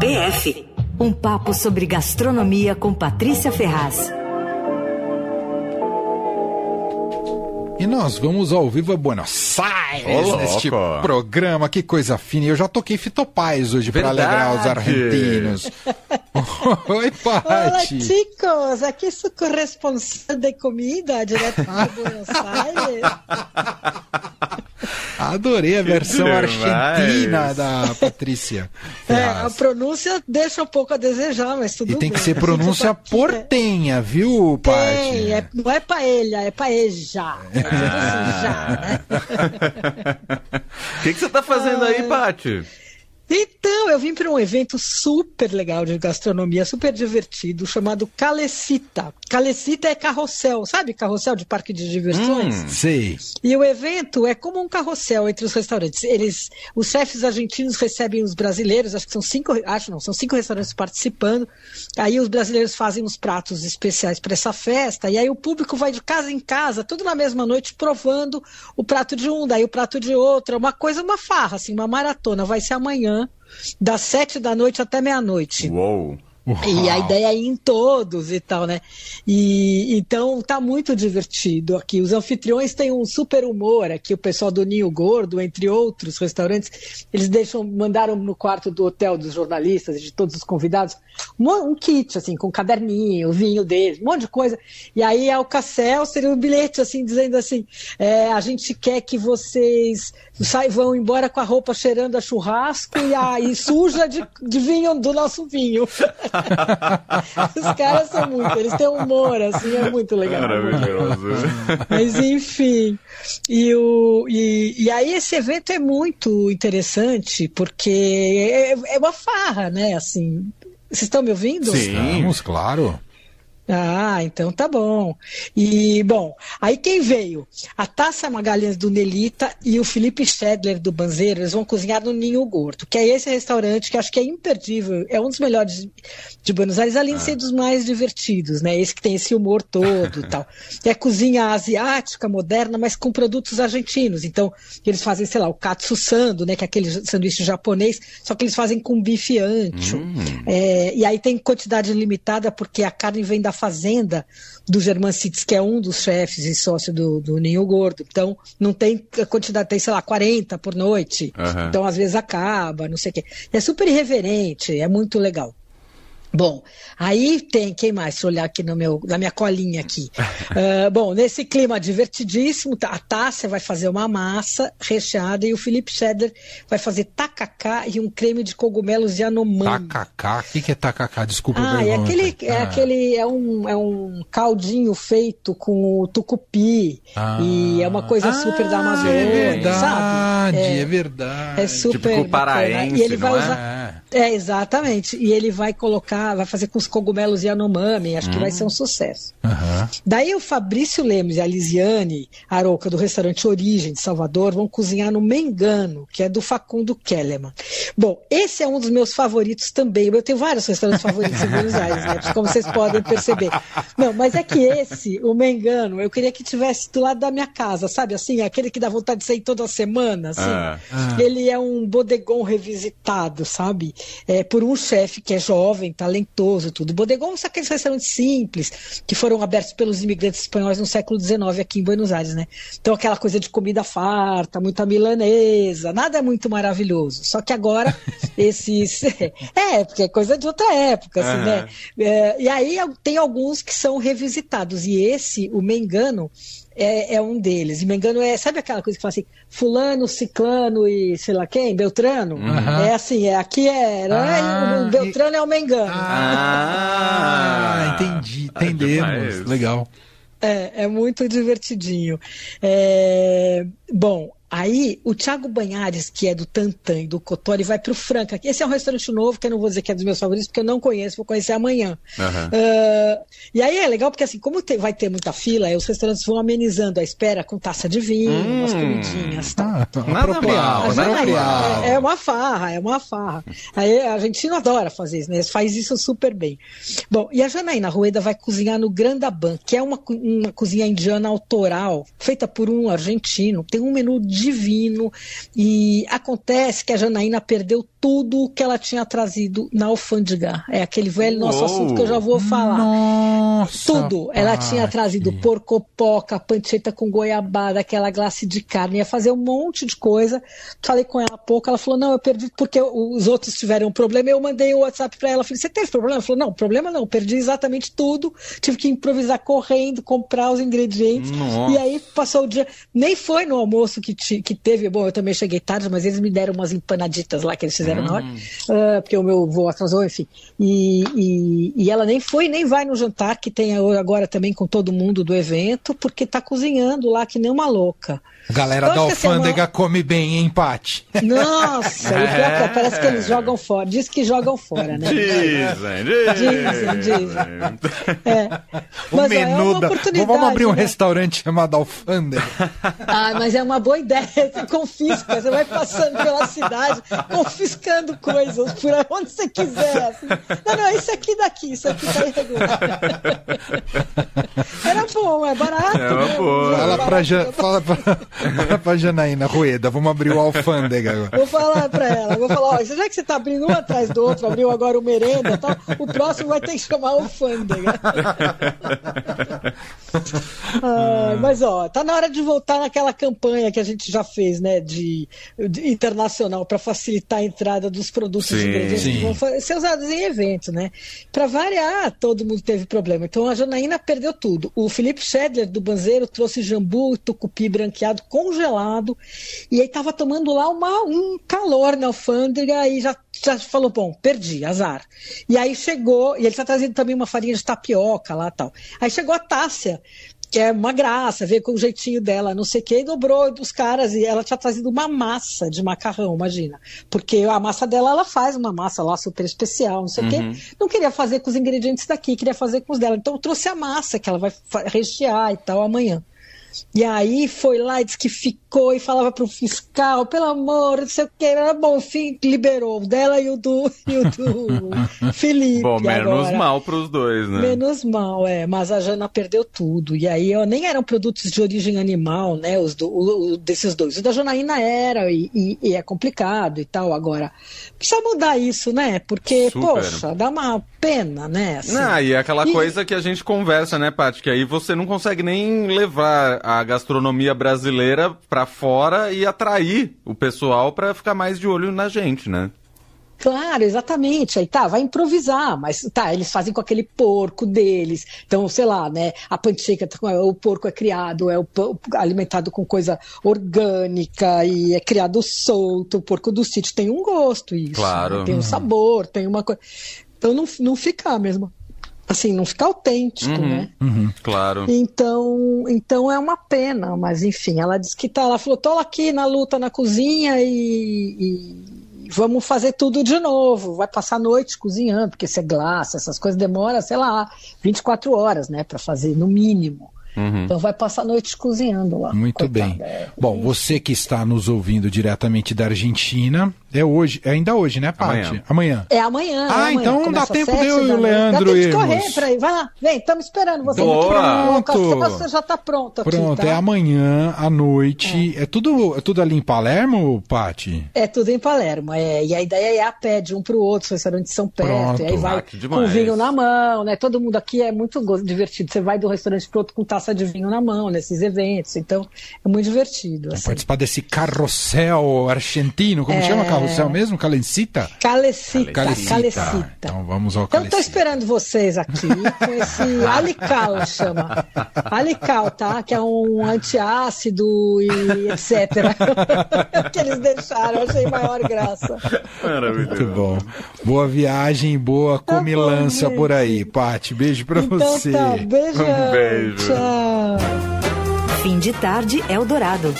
PF. Um papo sobre gastronomia com Patrícia Ferraz. E nós vamos ao vivo a Buenos Aires Ô, neste louco. programa. Que coisa fina. Eu já toquei Fitopaz hoje para alegrar os argentinos. Oi, Olá, Paty. chicos! Aqui sou corresponsal de comida direto de Buenos Aires. Adorei a versão argentina da Patrícia. É, a pronúncia deixa um pouco a desejar, mas tudo E tem bem. que ser pronúncia só- portenha, viu, Paty? Tem, é, não é paella, é paeja. É assim, já, né? O que, que você tá fazendo aí, Paty? Então, eu vim para um evento super legal de gastronomia, super divertido, chamado Calecita. Calecita é carrossel, sabe carrossel de parque de diversões? Hum. Sei. E o evento é como um carrossel entre os restaurantes. Eles, os chefes argentinos recebem os brasileiros, acho que são cinco, acho não, são cinco restaurantes participando. Aí os brasileiros fazem os pratos especiais para essa festa, e aí o público vai de casa em casa, tudo na mesma noite, provando o prato de um, daí o prato de outro. É uma coisa, uma farra, assim, uma maratona. Vai ser amanhã, das sete da noite até meia-noite. Uou. E a ideia é ir em todos e tal, né? E então tá muito divertido aqui. Os anfitriões têm um super humor aqui, o pessoal do Ninho Gordo, entre outros restaurantes, eles deixam, mandaram no quarto do hotel dos jornalistas e de todos os convidados um, um kit, assim, com caderninho, vinho deles, um monte de coisa. E aí a Alcacel seria um bilhete, assim, dizendo assim: é, a gente quer que vocês sai, vão embora com a roupa cheirando a churrasco e, a, e suja de, de vinho do nosso vinho. Os caras são muito, eles têm humor, assim, é muito legal. Maravilhoso. Mas enfim, e, o, e, e aí esse evento é muito interessante, porque é, é uma farra, né? Assim, vocês estão me ouvindo? Sim. Vamos, claro. Ah, então tá bom. E, bom, aí quem veio? A Tassa Magalhães do Nelita e o Felipe Schedler do Banzeiro, eles vão cozinhar no Ninho Gordo, que é esse restaurante que acho que é imperdível, é um dos melhores de Buenos Aires, além de ser dos mais divertidos, né? Esse que tem esse humor todo e tal. É cozinha asiática, moderna, mas com produtos argentinos. Então, eles fazem, sei lá, o katsu sando, né? Que é aquele sanduíche japonês, só que eles fazem com bife ancho. É, e aí tem quantidade limitada, porque a carne vem da fazenda do German Cities, que é um dos chefes e sócio do, do Ninho Gordo. Então, não tem a quantidade, tem, sei lá, 40 por noite. Aham. Então, às vezes acaba, não sei o quê. É super irreverente, é muito legal. Bom, aí tem, quem mais? Eu olhar aqui no meu, na minha colinha aqui. Ah, bom, nesse clima divertidíssimo, a Tássia vai fazer uma massa recheada e o Felipe Schedler vai fazer tacacá e um creme de cogumelos Yanomami. Tacacá. O que, que é tacacá? Desculpa. Ah, é aquele, é Ah. aquele, é um, é um caldinho feito com o tucupi Ah. e é uma coisa super da Ah, Amazônia, É verdade, sabe? é, verdade. É super Tipo com o bacana. paraense, E ele vai não é? É, exatamente. E ele vai colocar, vai fazer com os cogumelos Yanomami. Acho que vai ser um sucesso. Aham. Daí o Fabrício Lemos e a Lisiane Aroca, do restaurante Origem de Salvador, vão cozinhar no Mengano, que é do Facundo Kellerman. Bom, esse é um dos meus favoritos também. Eu tenho vários restaurantes favoritos em Buenos Aires, né? como vocês podem perceber. Não, mas é que esse, o Mengano, eu queria que tivesse do lado da minha casa, sabe? Assim, aquele que dá vontade de sair toda semana, assim. Ah. Ele é um bodegon revisitado, sabe? É, por um chefe que é jovem, talentoso, tudo. Bodegon são aqueles restaurantes simples que foram abertos pelos imigrantes espanhóis no século XIX aqui em Buenos Aires, né? Então aquela coisa de comida farta, muita milanesa, nada é muito maravilhoso. Só que agora esses é porque é coisa de outra época, assim, né? É, e aí tem alguns que são revisitados e esse, o Mengano é, é um deles. E Mengano é, sabe aquela coisa que fala assim, fulano, ciclano e sei lá quem, Beltrano? Aham. É assim, é, aqui é, Ah, o Beltrano é o Mengano. Ah, entendi, Ah, entendemos. demais. Legal. É, é muito divertidinho. É, bom, aí o Thiago Banhares, que é do Tantan e do Cotori, vai para o Franca. Esse é um restaurante novo, que eu não vou dizer que é dos meus favoritos, porque eu não conheço, vou conhecer amanhã. Aham. Ah, e aí é legal, porque assim, como te- vai ter muita fila, aí os restaurantes vão amenizando a espera com taça de vinho, umas comidinhas. Tal. Ah, Nada apropriado, mal, nada apropriado. É, é uma farra, é uma farra. Aí a Argentina adora fazer isso, né? Faz isso super bem. Bom, e a Janaína Rueda vai cozinhar no Grandaban, que é uma, uma cozinha indiana autoral, feita por um argentino. Tem um menu divino. E acontece que a Janaína perdeu tudo o que ela tinha trazido na alfândega. É aquele velho nosso Uou. assunto que eu já vou falar. Nossa, Tudo. Ela Pati. tinha trazido porcopoca, pancheta com goiabada, aquela glace de carne, ia fazer um monte de coisa. Falei com ela há pouco, ela falou: não, eu perdi porque os outros tiveram um problema. Eu mandei o WhatsApp para ela. Falei: você teve problema? Ela falou: não, problema não, perdi exatamente tudo. Tive que improvisar correndo, comprar os ingredientes. Nossa. E aí passou o dia. Nem foi no almoço que, ti- que teve. Bom, eu também cheguei tarde, mas eles me deram umas empanaditas lá que eles fizeram na hora. Ah, porque o meu voo atrasou, enfim. E, e, e ela nem foi, nem vai no jantar, que tem agora também com todo mundo do evento, porque tá cozinhando lá que nem uma louca. Galera Eu da assim, é alfândega uma- come bem, hein, Pati? Nossa, e que é, parece que eles jogam fora. Diz que jogam fora, né? Dizem, Dizem, dizem. É. O Mas, ó, é uma da... oportunidade. Vamos abrir um né? restaurante chamado Alfândega. Ah, mas é uma boa ideia. Você confisca, você vai passando pela cidade, confiscando coisas por onde você quiser. assim. Não, não, isso aqui daqui, isso aqui tá irregular. Era bom, é barato. É uma né? boa. Fala pra, Barato. Ja- fala pra, fala pra Janaína Rueda, vamos abrir o Alfândega agora. Vou falar pra ela, vou falar, ó, já que você tá abrindo um atrás do outro, abriu agora o merenda e tal, o próximo vai ter que chamar o Ai, mas ó, tá na hora de voltar naquela campanha que a gente já fez, né, de, de internacional para facilitar a entrada dos produtos Sim. e ingredientes Sim. que vão ser usados em eventos, né? Para variar, todo mundo teve problema. Então a Janaína perdeu tudo. O Felipe Schedler do Banzeiro trouxe jambu e tucupi branqueado congelado e aí tava tomando lá uma, um calor na alfândega e já falou, bom, perdi, azar. E aí chegou, e ele tá trazendo também uma farinha de tapioca lá tal. Aí chegou a Tássia, que é uma graça, veio com o jeitinho dela, não sei o que, e dobrou dos caras, e ela tinha trazido uma massa de macarrão, imagina. Porque a massa dela, ela faz uma massa lá super especial, não sei o Uhum. quê. Não queria fazer com os ingredientes daqui, queria fazer com os dela. Então eu trouxe a massa que ela vai rechear e tal amanhã. E aí foi lá e disse que ficou e falava pro fiscal, pelo amor, não sei o que, era bom, enfim, liberou o dela e o do, e o do Felipe. Bom, menos agora. mal pros dois, né? Menos mal, é. Mas a Jana perdeu tudo. E aí ó, nem eram produtos de origem animal, né? Os do, o- o- desses dois. O da Janaína era, e, e- e é complicado e tal. Agora, precisa mudar isso, né? Porque, Super. poxa, dá uma pena, né? assim. Não, e é aquela E- coisa que a gente conversa, né, Paty? Que aí você não consegue nem levar a gastronomia brasileira pra fora e atrair o pessoal pra ficar mais de olho na gente, né? Claro, exatamente. Aí tá, vai improvisar, mas tá, eles fazem com aquele porco deles. Então, sei lá, né? A pancheca, o porco é criado, é alimentado com coisa orgânica e é criado solto. O porco do sítio tem um gosto, isso. Claro. né? Tem um sabor, tem uma coisa. Então não, não fica mesmo. Assim, não fica autêntico, Uhum. né? Claro. Então, então é uma pena, mas enfim, ela disse que tá, ela falou, tô aqui na luta na cozinha e, e vamos fazer tudo de novo. Vai passar a noite cozinhando, porque se é glace, essas coisas demora, sei lá, 24 horas, né, para fazer no mínimo. Uhum. Então vai passar a noite cozinhando lá. Muito coitada, bem. Bom, você que está nos ouvindo diretamente da Argentina, é hoje, é ainda hoje, né, Paty? Amanhã. Amanhã. É amanhã. Ah, é amanhã. então Começa dá tempo de eu e o. Leandro Dá tempo de correr pra aí. Vai lá, vem, estamos esperando você. Boa. Pronto. Você já tá pronto aqui, Pronto, tá? é amanhã à noite. É, tudo, é tudo ali em Palermo, Paty? É tudo em Palermo, é. E a ideia é a pé de um para o outro, os restaurantes são perto, Pronto. e aí vai Ah, com vinho na mão, né? Todo mundo aqui é muito divertido. Você vai do restaurante pro outro com taça de vinho na mão, nesses eventos. Então, é muito divertido. Assim. Participar desse carrossel argentino, como É. chama carrossel mesmo? Calencita? Calecita, Calecita. calecita. Então vamos ao Então, estou Calecita. esperando vocês aqui com esse Alical, chama. Alical, tá? Que é um antiácido e etc. que eles deixaram, achei maior graça. Maravilhoso. Muito bom. Boa viagem e boa Tá bom, comilança gente. por aí, Paty. Beijo pra Então você. tá, beijão. Um beijo. Tchau. Fim de tarde Eldorado.